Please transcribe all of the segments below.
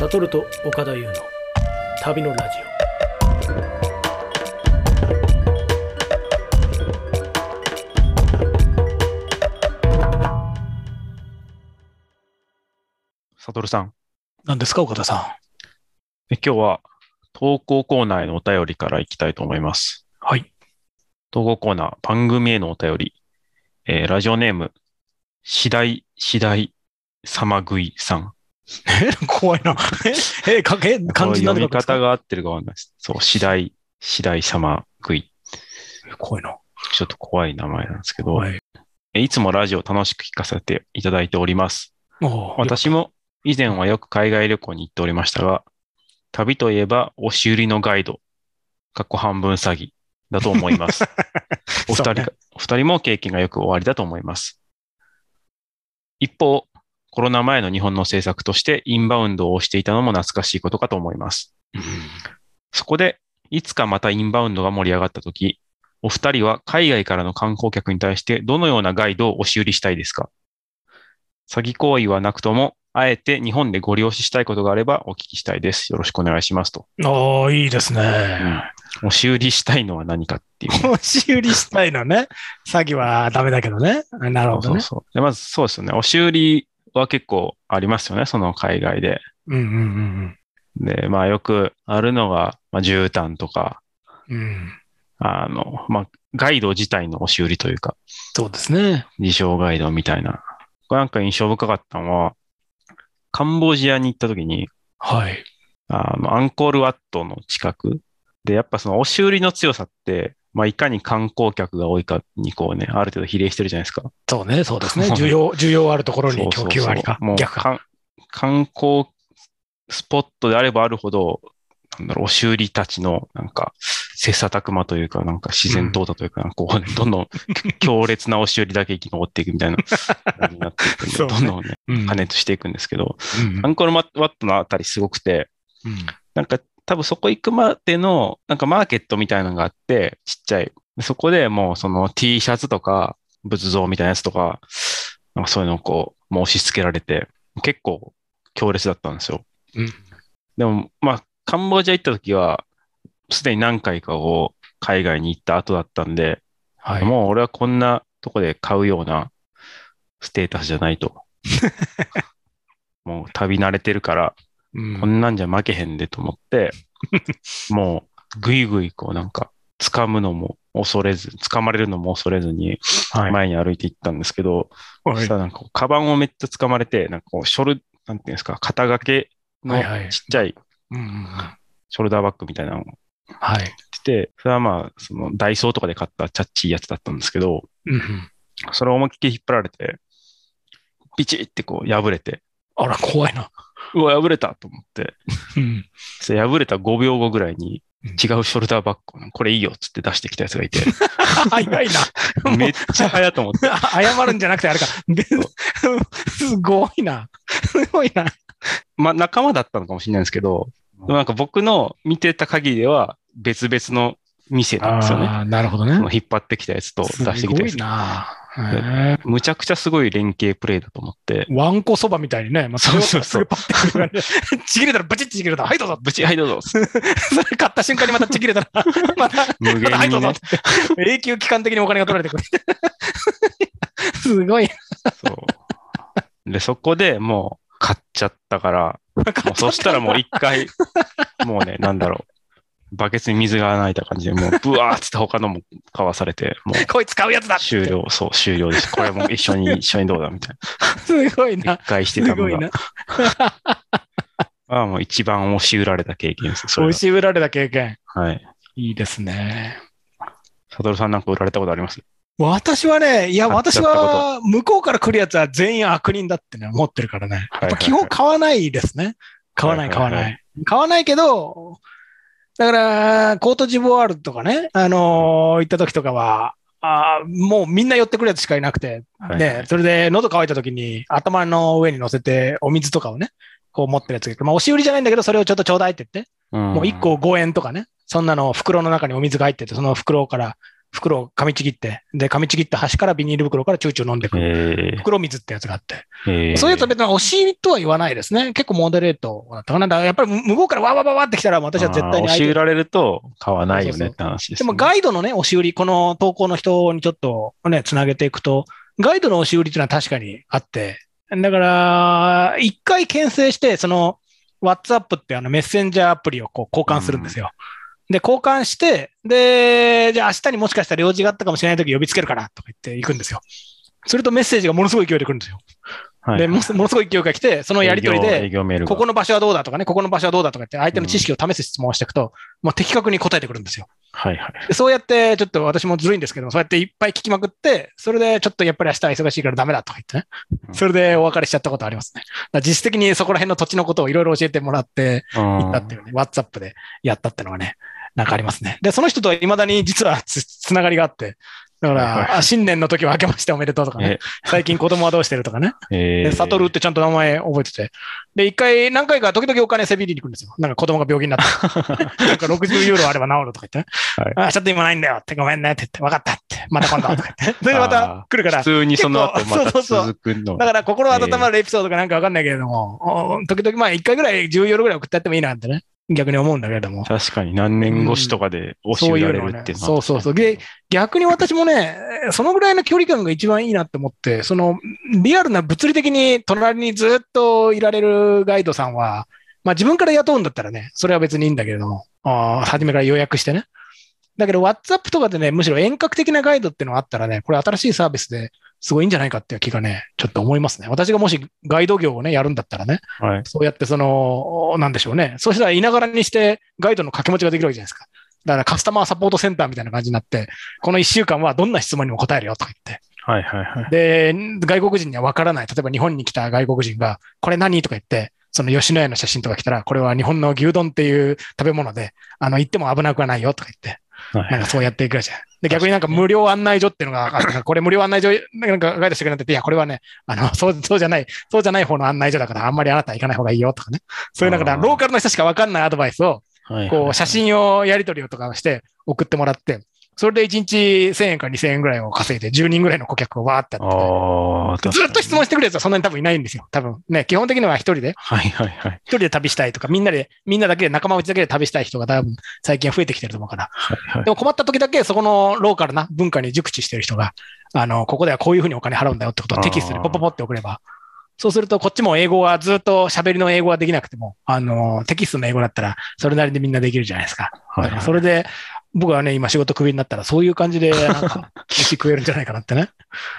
サトルと岡田優の旅のラジサトルさん。何ですか岡田さえ今日は投稿コーナーへのお便りからいきたいと思います。ん。はい。投稿コーナー、番組へのお便り。えーラジオネーム、次第、次第、様食いさん。え怖いな。え、え、かけ、漢字なん読みで書くんですか？方が合ってるかわかんないです。そう、次第、次第様食い。怖いな。ちょっと怖い名前なんですけど、はい。えいつもラジオ楽しく聞かせていただいております。私も以前はよく海外旅行に行っておりましたが、旅といえば押し売りのガイド、過去半分詐欺だと思います。お二人か、お二人も経験がよく終わりだと思います。一方、コロナ前の日本の政策としてインバウンドをしていたのも懐かしいことかと思います。そこで、いつかまたインバウンドが盛り上がったとき、お二人は海外からの観光客に対してどのようなガイドを押し売りしたいですか？詐欺行為はなくとも、あえて日本でご利用ししたいことがあればお聞きしたいです。よろしくお願いしますと。ああ、いいですね。押し売りしたいのは何かっていう。押し売りしたいのね。詐欺はダメだけどね。なるほどね。そうそうでまずそうですよね。押し売りは結構ありますよね。その海外で。うんうんうんで、まあよくあるのが、まあ、絨毯とか、うん。うん。あの、まあガイド自体の押し売りというか、そうですね。自称ガイドみたいな。これなんか印象深かったのは、カンボジアに行った時に、はい。あの、アンコールワットの近くで、やっぱその押し売りの強さって、まあ、いかに観光客が多いかにこうね、ある程度比例してるじゃないですか。そうね、そうですね。需要、需要あるところに供給ありかそうそうそうも。う逆か。観光スポットであればあるほど、なんだろう、押し売りたちの、なんか、切磋琢磨というか、なんか自然淘汰というか、こうね、どんどん強烈な押し売りだけ生き残っていくみたいな、になっていくんで、ねどんどんね、うん加熱していくんですけど、うんアンコールワットのあたりすごくて、うんなんか多分そこ行くまでの、なんかマーケットみたいなのがあって、ちっちゃい。そこでもうその T シャツとか仏像みたいなやつとか、なんかそういうのをこう、もう押し付けられて、結構強烈だったんですよ。うんでも、まあ、カンボジア行った時は、すでに何回かを海外に行った後だったんで、はい。もう俺はこんなとこで買うようなステータスじゃないと。もう旅慣れてるから、うん。こんなんじゃ負けへんでと思って、もう、ぐいぐいこうなんか、掴むのも恐れず、掴まれるのも恐れずに、はい。前に歩いていったんですけど、そはい。したらなんかカバンをめっちゃ掴まれて、なんかこう、ショル、なんていうんですか、肩掛けのちっちゃいショルダーバッグみたいなのをはい。着て、それはまあ、そのダイソーとかで買ったチャッチーやつだったんですけど、うんうん。それを思いっきり引っ張られて、ピチってこう破れて、あら、怖いな。うわ、破れたと思って、うんそれ破れた5秒後ぐらいにうん違うショルダーバッグをこれいいよっつって出してきたやつがいて、早いな。めっちゃ早と思って。謝るんじゃなくてあれか。ですごいな。すごいな。まあ仲間だったのかもしれないんですけど、でもなんか僕の見てた限りでは別々の店なんですよね。ああ、なるほどね。引っ張ってきたやつと出してきたやつすごい。な。むちゃくちゃすごい連携プレイだと思って、ワンコそばみたいにね。まあ、そうそうそう ちぎれたらブチッてちぎれたら、はいどうぞ。ブチ、はいどうぞ。それ買った瞬間にまたちぎれたら、また、無限はいどうぞ。永久期間的にお金が取られてくる。すごい。そう。で、そこでもう買っちゃったから、そしたらもう一回、もうね、なんだろう。バケツに水がないた感じで、もう ブワーっつって他のも買わされて、もう こいつ買うやつだ終了、そう、終了です。これも一緒に、一緒にどうだみたいすごいな。な一。回してすたのがごいな。、あもう一番押し売られた経験です。押し売られた経験。はい。いいですね。サトルさんなんか売られたことあります？私はね、いや、私は、向こうから来るやつは全員悪人だってね、思ってるからね。基本買わないですね。買わない、買わない。買わないけど、だから、コートジボワールとかね、あのー行った時とかは、あーもうみんな寄ってくるやつしかいなくて、はい。で、それで喉乾いた時に頭の上に乗せてお水とかをね、こう持ってるやつがまあ押し売りじゃないんだけど、それをちょっとちょうだいって言って、もう1個5円とかね、そんなの袋の中にお水が入ってて、その袋から袋を噛みちぎって、で、噛みちぎった端からビニール袋からチューチュー飲んでくる。え袋水ってやつがあって。そういうやつは別に押しとは言わないですね。結構モデレートだったかな。やっぱり向こうからわわわわってきたら私は絶対に押し売られると買わないよねって話です、でね。もガイドのね、押し売り、この投稿の人にちょっとね、つなげていくと、ガイドの押し売りっていうのは確かにあって、だから、一回牽制して、その、WhatsApp ってあのメッセンジャーアプリをこう交換するんですよ。で、交換して、で、じゃあ明日にもしかしたら用事があったかもしれないとき呼びつけるからとか言って行くんですよ。するとメッセージがものすごい勢いで来るんですよ。はいで、ものすものすごい勢いが来て、そのやりとりで、ここの場所はどうだとかね、ここの場所はどうだとかって相手の知識を試す質問をしていくと、もう的確に答えてくるんですよ。はいはい。でそうやって、ちょっと私もずるいんですけども、そうやっていっぱい聞きまくって、それでちょっとやっぱり明日は忙しいからダメだとか言ってねう。んそれでお別れしちゃったことありますね。実質的にそこら辺の土地のことをいろいろ教えてもらって行ったっていうね、WhatsApp でやったっていうのがね、なんかありますね。で、その人とは未だに実は つつながりがあって、だかはいはい。新年の時は明けましておめでとうとかね。え、最近子供はどうしてるとかね、えで、サトルってちゃんと名前覚えてて、で、一回、何回か時々お金せびりに行くんですよ。なんか子供が病気になって。なんか60ユーロあれば治るとか言ってね。はい。あ、ちょっと今ないんだよって、ごめんねって言って、分かったって、また今度とか言って。それでまた来るから。普。通にその後また続くの。だから心温まるエピソードかなんか分かんないけれども、お時々まあ一回ぐらい10ユーロぐらい送ってやってもいいなってね、逆に思うんだけれども。確かに何年越しとかで押し売られるっていうのはそうそうそう。で、逆に私もね、そのぐらいの距離感が一番いいなって思って、そのリアルな物理的に隣にずっといられるガイドさんは、まあ自分から雇うんだったらね、それは別にいいんだけれども、あー初めから予約してね。だけど WhatsApp とかでね、むしろ遠隔的なガイドっていうのがあったらね、これ新しいサービスですごいんじゃないかっていう気がね、ちょっと思いますね。私がもしガイド業をね、やるんだったらね、はい。そうやってその、なんでしょうね。そうしたらいながらにしてガイドの掛け持ちができるわけじゃないですか。だからカスタマーサポートセンターみたいな感じになって、この1週間はどんな質問にも答えるよとか言って。はいはいはい。で、外国人にはわからない。例えば日本に来た外国人が、これ何とか言って、その吉野家の写真とか来たら、これは日本の牛丼っていう食べ物で、あの、行っても危なくはないよとか言って、はいなんかそうやっていくじゃん。で、逆になんか無料案内所っていうのが これ無料案内所、なんかガイドしてくれってて、いや、これはね、あの、そう、そうじゃない、そうじゃない方の案内所だから、あんまりあなたは行かない方がいいよとかね。そういうなんかローカルの人しかわかんないアドバイスを、こう、写真をやり取りをとかして送ってもらって、それで1日1000円か2000円ぐらいを稼いで10人ぐらいの顧客をわーってやってずっと質問してくるやつはそんなに多分いないんですよ。多分ね、基本的には一人で、はいはいはい。一人で旅したいとか、みんなで、みんなだけで、仲間内だけで旅したい人が多分最近は増えてきてると思うから。はいはいでも困った時だけそこのローカルな文化に熟知してる人が、あの、ここではこういうふうにお金払うんだよってことをテキストでポポポって送れば、そうするとこっちも英語はずっと喋りの英語はできなくても、あの、テキストの英語だったらそれなりでみんなできるじゃないですか。はいはい。それで、僕はね、今仕事クビになったらそういう感じで、なんか、飯食えるんじゃないかなってね。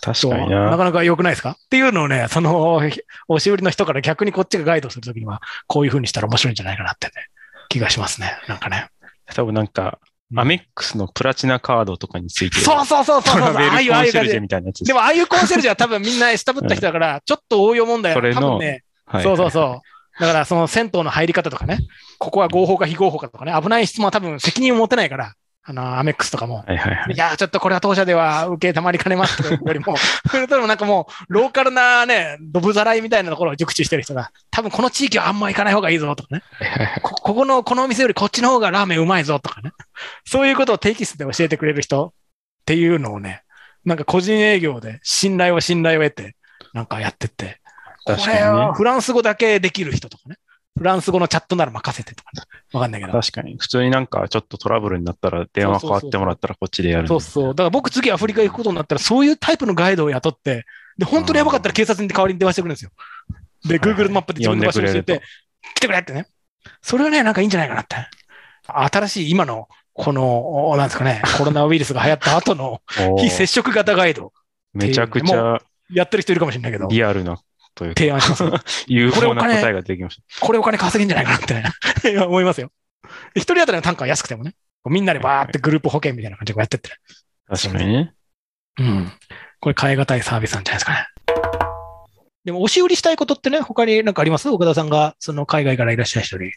確かにな。なかなか良くないですか？っていうのをね、その、押し売りの人から逆にこっちがガイドするときには、こういう風にしたら面白いんじゃないかなってね、気がしますね。なんかね。多分なんか、アメックスのプラチナカードとかについてる、そうそうそうそうそう。ああいう、コンシェルジェ。みたいなやつでも、ああいうコンシェルジュは多分みんな下ぶった人だから、ちょっと応用問題はそれのね、はいそうそうそう。だから、その銭湯の入り方とかね、ここは合法か非合法かとかね、危ない質問は多分責任を持てないから、あの、アメックスとかも。はいはいはい。いや、ちょっとこれは当社では受けたまりかねますよりも、それともなんかもう、ローカルなね、ドブざらいみたいなところを熟知してる人が、多分この地域はあんま行かない方がいいぞとかね、こここの、このお店よりこっちの方がラーメンうまいぞとかね、そういうことをテキストで教えてくれる人っていうのをね、なんか個人営業で信頼を信頼を得て、なんかやってって、こ確かにね。フランス語だけできる人とかね、フランス語のチャットなら任せてとかね、わかんないけど。確かに。普通になんかちょっとトラブルになったら電話変わってもらったらこっちでやるそうそう。だから僕次アフリカ行くことになったら、そういうタイプのガイドを雇って、で、本当にやばかったら警察に代わりに電話してくるんですよ。で、Google マップで自分の場所を教えて、来てくれってね。それはね、なんかいいんじゃないかなって。新しい今の、この、おなんですかね、コロナウイルスが流行った後の 非接触型ガイド、めちゃくちゃやってる人いるかもしれないけど、リアルなというか、提案します。有効な答えができましこれお金稼げんじゃないかなってね、いや 思いますよ。で一人当たりの単価は安くてもね、みんなでバーってグループ保険みたいな感じでこうやってって。確かにね。うん。これ、変え難いサービスなんじゃないですかね。でも、押し売りしたいことってね、他になんかあります？岡田さんが、その海外からいらっしゃる人に。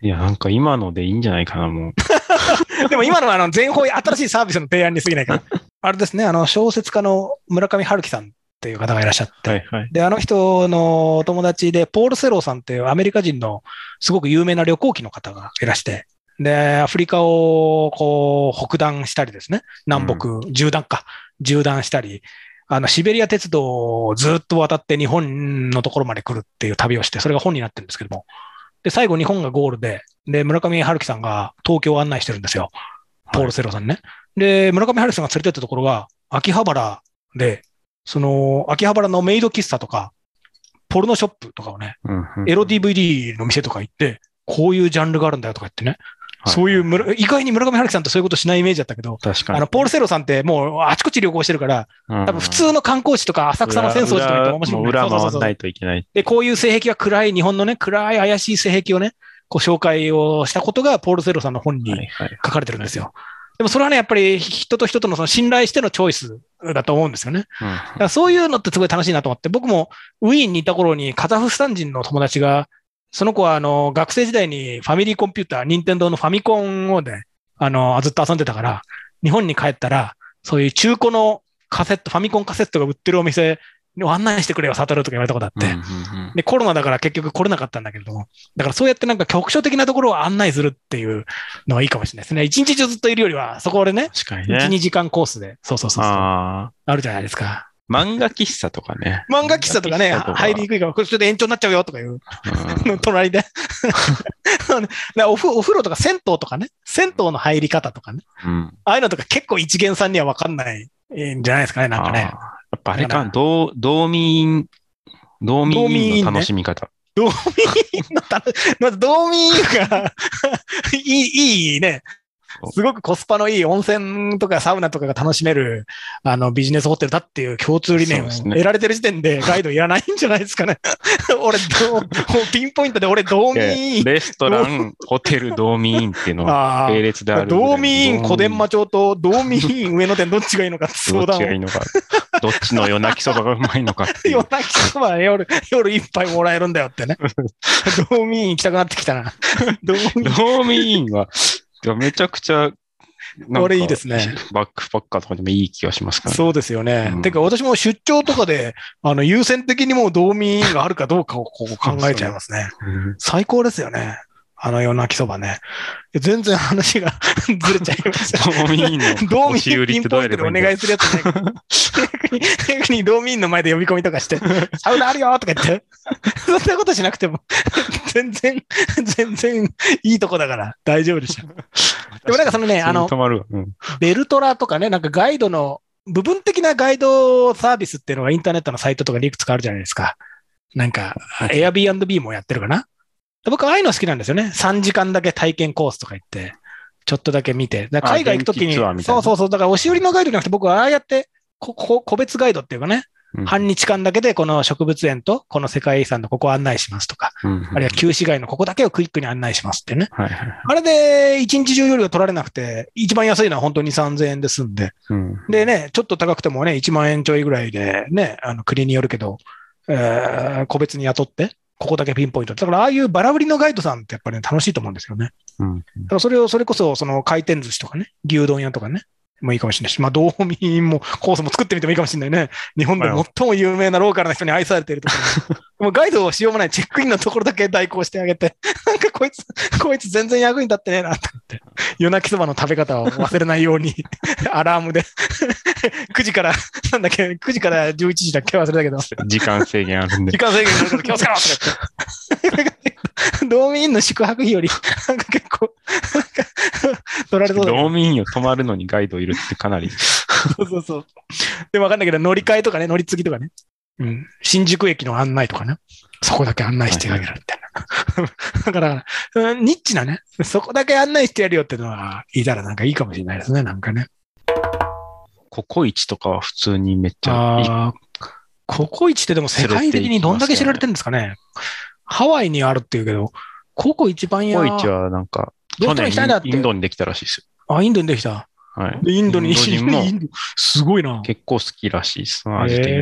いや、なんか今のでいいんじゃないかな、もう。でも今のは、あの、全方位新しいサービスの提案に過ぎないから。あれですね、あの、小説家の村上春樹さんっていう方がいらっしゃって。はいはい。で、あの人のお友達で、ポール・セローさんっていうアメリカ人のすごく有名な旅行記の方がいらして、で、アフリカをこう、北断したりですね。南北、縦断か。縦断したり、あの、シベリア鉄道をずっと渡って日本のところまで来るっていう旅をして、それが本になってるんですけども。で、最後日本がゴールで、で、村上春樹さんが東京を案内してるんですよ。ポール・セロさんね。で、村上春樹さんが連れてったところが、秋葉原で、その、秋葉原のメイド喫茶とか、ポルノショップとかをね、うんうんエロ DVD の店とか行って、こういうジャンルがあるんだよとか言ってね、はいそういう村、意外に村上春樹さんってそういうことしないイメージだったけど、確かに。あの、ポール・セロさんってもうあちこち旅行してるから、うん多分普通の観光地とか浅草の浅草寺とか行っても面白い、裏裏回んないといけない。で、こういう性癖が暗い、日本のね、暗い怪しい性癖をね、こう紹介をしたことが、ポール・セロさんの本にはいはい。書かれてるんですよ。でもそれはね、やっぱり人と人とのその信頼してのチョイスだと思うんですよね。うんだからそういうのってすごい楽しいなと思って、僕もウィーンにいた頃にカザフスタン人の友達が、その子はあの学生時代にファミリーコンピューター、任天堂のファミコンをね、あの、ずっと遊んでたから、日本に帰ったら、そういう中古のカセット、ファミコンカセットが売ってるお店を案内してくれよ、サトルとか言われたことあって。で、コロナだから結局来れなかったんだけれども、だからそうやってなんか局所的なところを案内するっていうのはいいかもしれないですね。一日中ずっといるよりは、そこでね、1、確かにね。2時間コースで、そうそうそうそう、ああるじゃないですか。あ。漫画喫茶とかね。漫画喫茶とかね、漫画喫茶入りにくいから、これちょっと延長になっちゃうよとかいう、うんの隣で。でお風お風呂とか銭湯とかね、銭湯の入り方とかね、うん。ああいうのとか結構一元さんにはわかんないんじゃないですかね、なんかね。やっぱあれか、道、道民、道道民の楽しみ方。道民のた まず道民が いい、いいね。すごくコスパのいい温泉とかサウナとかが楽しめる、あの、ビジネスホテルだっていう共通理念を得られてる時点でガイドいらないんじゃないですかね。俺、どうピンポイントで俺、道民、レストラン、ホテル、道民っていうのはあ並列である。道民、小伝馬町と道民、上野店どっちがいいのか相談を。どっちがいいのか。どっちの夜泣きそばがうまいのかっていう夜。泣きそば夜、夜一杯もらえるんだよってね。道民行きたくなってきたな。道民道民は、いやめちゃくちゃ、これいいですね。バックパッカーとかでもいい気がしますからね。そうですよね。うんてか、私も出張とかで、あの、優先的にもう道民があるかどうかをこう考えちゃいますね。うん最高ですよね。あの夜泣きそばね。全然話が ずれちゃいました。道民の道民ピンポイントでお願いするやつね。逆に、逆に道民の前で呼び込みとかして、サウナあるよとか言って、そんなことしなくても、全然、全然いいとこだから大丈夫でしょ。でもなんかそのね、あの。うんベルトラとかね、なんかガイドの、部分的なガイドサービスっていうのがインターネットのサイトとかにいくつかあるじゃないですか。なんか、Airbnb もやってるかな。僕、ああいうの好きなんですよね。3時間だけ体験コースとか行って、ちょっとだけ見て。海外行くときに、そうそうそう。だから押し売りのガイドじゃなくて、僕はああやって、ここ個別ガイドっていうかね、うん半日間だけでこの植物園とこの世界遺産のここを案内しますとか、うんあるいは旧市街のここだけをクイックに案内しますってね。はいはい。あれで一日中よりは取られなくて、一番安いのは本当に3000円で済んで、うんでね、ちょっと高くてもね、1万円ちょいぐらいでね、あの国によるけど、えー個別に雇って、ここだけピンポイント。だから、ああいうバラ売りのガイドさんってやっぱり、ね、楽しいと思うんですよね。うんだからそれを、それこそ、その回転寿司とかね、牛丼屋とかね、もういいかもしれないし、まあ、道民もコースも作ってみてもいいかもしれないね。日本で最も有名なローカルな人に愛されているところに。もうガイドをしようもないチェックインのところだけ代行してあげて、なんかこいつ、こいつ全然役に立ってねえなって思って、夜泣きそばの食べ方を忘れないように、アラームで、9時から、なんだっけ、9時から11時だっけ忘れたけど、時間制限あるんで時。間制限あるから気をつけろとか言って。道民の宿泊費より、なんか結構、なんか取られそうだけど道民よ、泊まるのにガイドいるってかなり。そうそうそう。でもわかんないけど、乗り換えとかね、乗り継ぎとかね。うん。新宿駅の案内とかね。そこだけ案内してあげるみたいな。だから、うんニッチなね、そこだけ案内してやるよっていうのは、いたらなんかいいかもしれないですね、なんかね。ココイチとかは普通にめっちゃいい。ああ、ココイチってでも世界的にどんだけ知られてるんですかね。ハワイにあるっていうけど、ココ一番や。ココイチはなんか、去年インドにできたらしいですあ、インドにできた？よ。はい。でインドに、インドすごいな。結構好きらしいです。その味的に。え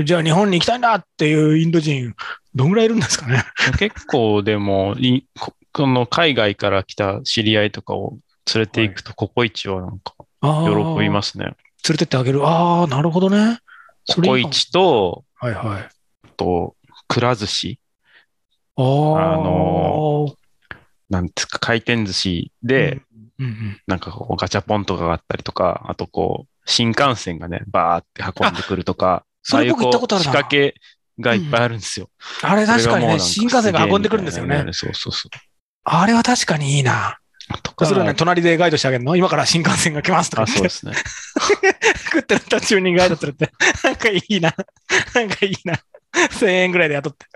ー、じゃあ日本に行きたいんだっていうインド人、どんぐらいいるんですかね？結構でもい、ここの海外から来た知り合いとかを連れて行くと、ココイチはなんか喜びますね。連れてってあげる。ああ、なるほどね。ココイチと、はいはい。あと、くら寿司。あああのなんつうか、回転寿司で、うんうん。なんかこうガチャポンとかがあったりとか、あとこう、新幹線がね、バーって運んでくるとか、それ僕行ったことあるなああいうこう仕掛けがいっぱいあるんですよ。あれ確かにね、それがもうなん新幹線が運んでくるんですよね。そうそうそう。あれは確かにいいな。それをね、隣でガイドしてあげるの？今から新幹線が来ますとかあ、そうですね。食ってる途中にガイドするって、なんかいいな。なんかいいな。1000円ぐらいで雇って。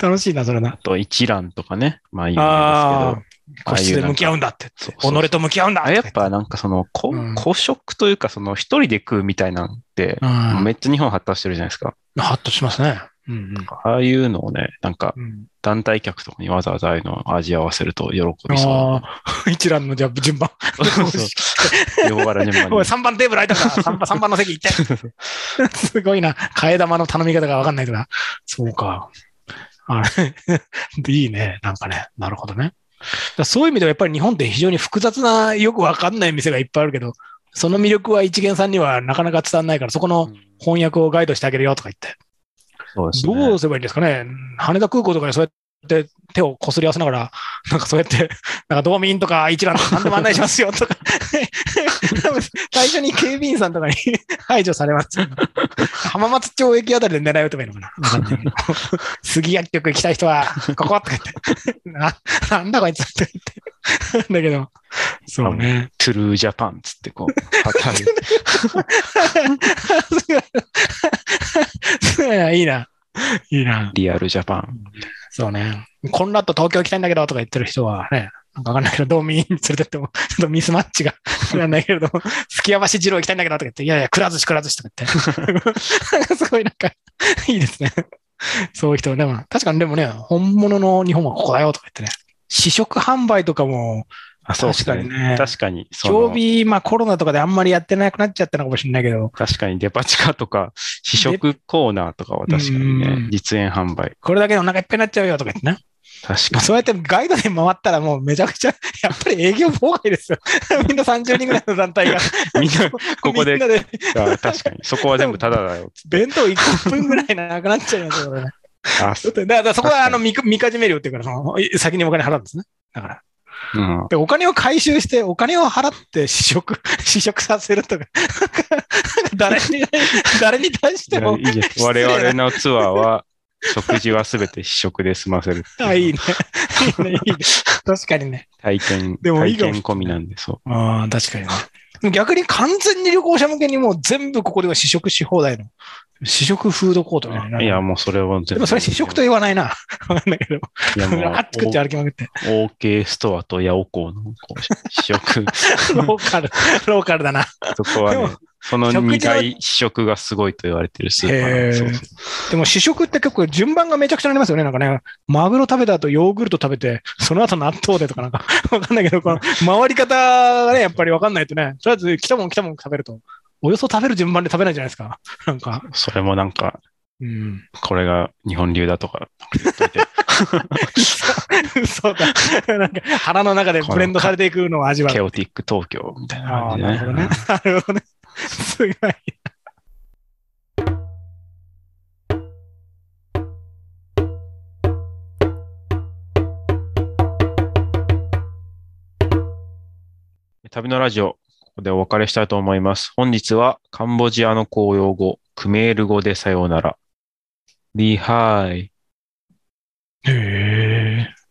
楽しいな、それなあ。と一覧とかね。まあいいんですけあど。あ、個室で向き合うんだって。そうそう己と向き合うんだあやっぱなんかその、こうん公食というか、その一人で食うみたいなんて、うん。めっちゃ日本発達してるじゃないですか。ハッとしますね。うんああいうのをね、なんかうん。うん団体客とかにわざわざああいうのを味合わせると喜びそああ、一覧のじゃあ順番。順番 おい、に。3番テーブル空いたから、3番 ,3 番の席行って。すごいな。替え玉の頼み方がわかんないとか。そうか。あれ、いいね。なんかね。なるほどね。そういう意味ではやっぱり日本って非常に複雑な、よくわかんない店がいっぱいあるけど、その魅力は一元さんにはなかなか伝わらないから、そこの翻訳をガイドしてあげるよとか言って。そうですね。どうすればいいんですかね？羽田空港とかでそうやって手をこすり合わせながら、なんかそうやって、なんか道民とか一覧とか何でも案内しますよとか、最初に警備員さんとかに 排除されますよ。浜松町駅あたりで狙い撃てばいいのかな？杉薬局行きたい人は、こことか言って、ななんだこいつって言って。だけど、そうね。トゥルージャパンつってこう、いいいな。いいな。リアルジャパン。そうね。コンラッド東京行きたいんだけどとか言ってる人はね、なんかわかんないけど、道民に連れてっても、ちょっとミスマッチがわかんないけれども、すきや橋二郎行きたいんだけどとか言って、いやいや、くら寿司くら寿司とか言って。すごいなんか、いいですね。そういう人、でも、確かにでもね、本物の日本はここだよとか言ってね。試食販売とかも、あ、そうです確かにね確かに。常備、まあコロナとかであんまりやってなくなっちゃったのかもしれないけど、確かにデパ地下とか、試食コーナーとかは確かにうねん、実演販売。これだけでお腹いっぱいになっちゃうよとか言ってね。確かそうやってガイドで回ったらもうめちゃくちゃ、やっぱり営業妨害ですよ。みんな30人ぐらいの団体が。に。みんな、ここでであ確かに。そこは全部タダだよ。弁当1分ぐらいなくなっちゃいますよ、ね。あ、だからそこはあのみかじめ料っていうから、その先にお金払うんですね。だから。うん。で、お金を回収して、お金を払って試食、試食させるとか、誰に、誰に対してもい、やいいです我々のツアーは、食事はすべて試食で済ませるあ、いいね。いいね、いいね。確かにね。体験、でもいい体験込みなんで、そう。ああ、確かにね。逆に完全に旅行者向けにもう全部ここでは試食し放題の。試食フードコートみたいな。いや、もうそれは。でもそれ試食と言わないな。わかんないけど。いや、もう、あっ作って歩きまくって。OK ストアとヤオコーの試食、ローカル、ローカルだな。そこはねその食事は2回試食がすごいと言われてるスーパーそうそうでも試食って結構順番がめちゃくちゃありますよね。なんかね、マグロ食べた後ヨーグルト食べて、その後納豆でとかなんか、わかんないけど、この回り方がね、やっぱりわかんないとね、とりあえず来たもん来たもん食べると、およそ食べる順番で食べないじゃないですか。なんか、それもなんか、うん。これが日本流だとか言っといて、そうだ。なんか腹の中でブレンドされていくのを味わうケ。オティック東京みたいな感じでなるほどねね。なるほどね。すごい。旅のラジオ、ここでお別れしたいと思います。本日はカンボジアの公用語、クメール語でさようなら。リハイ。へえ。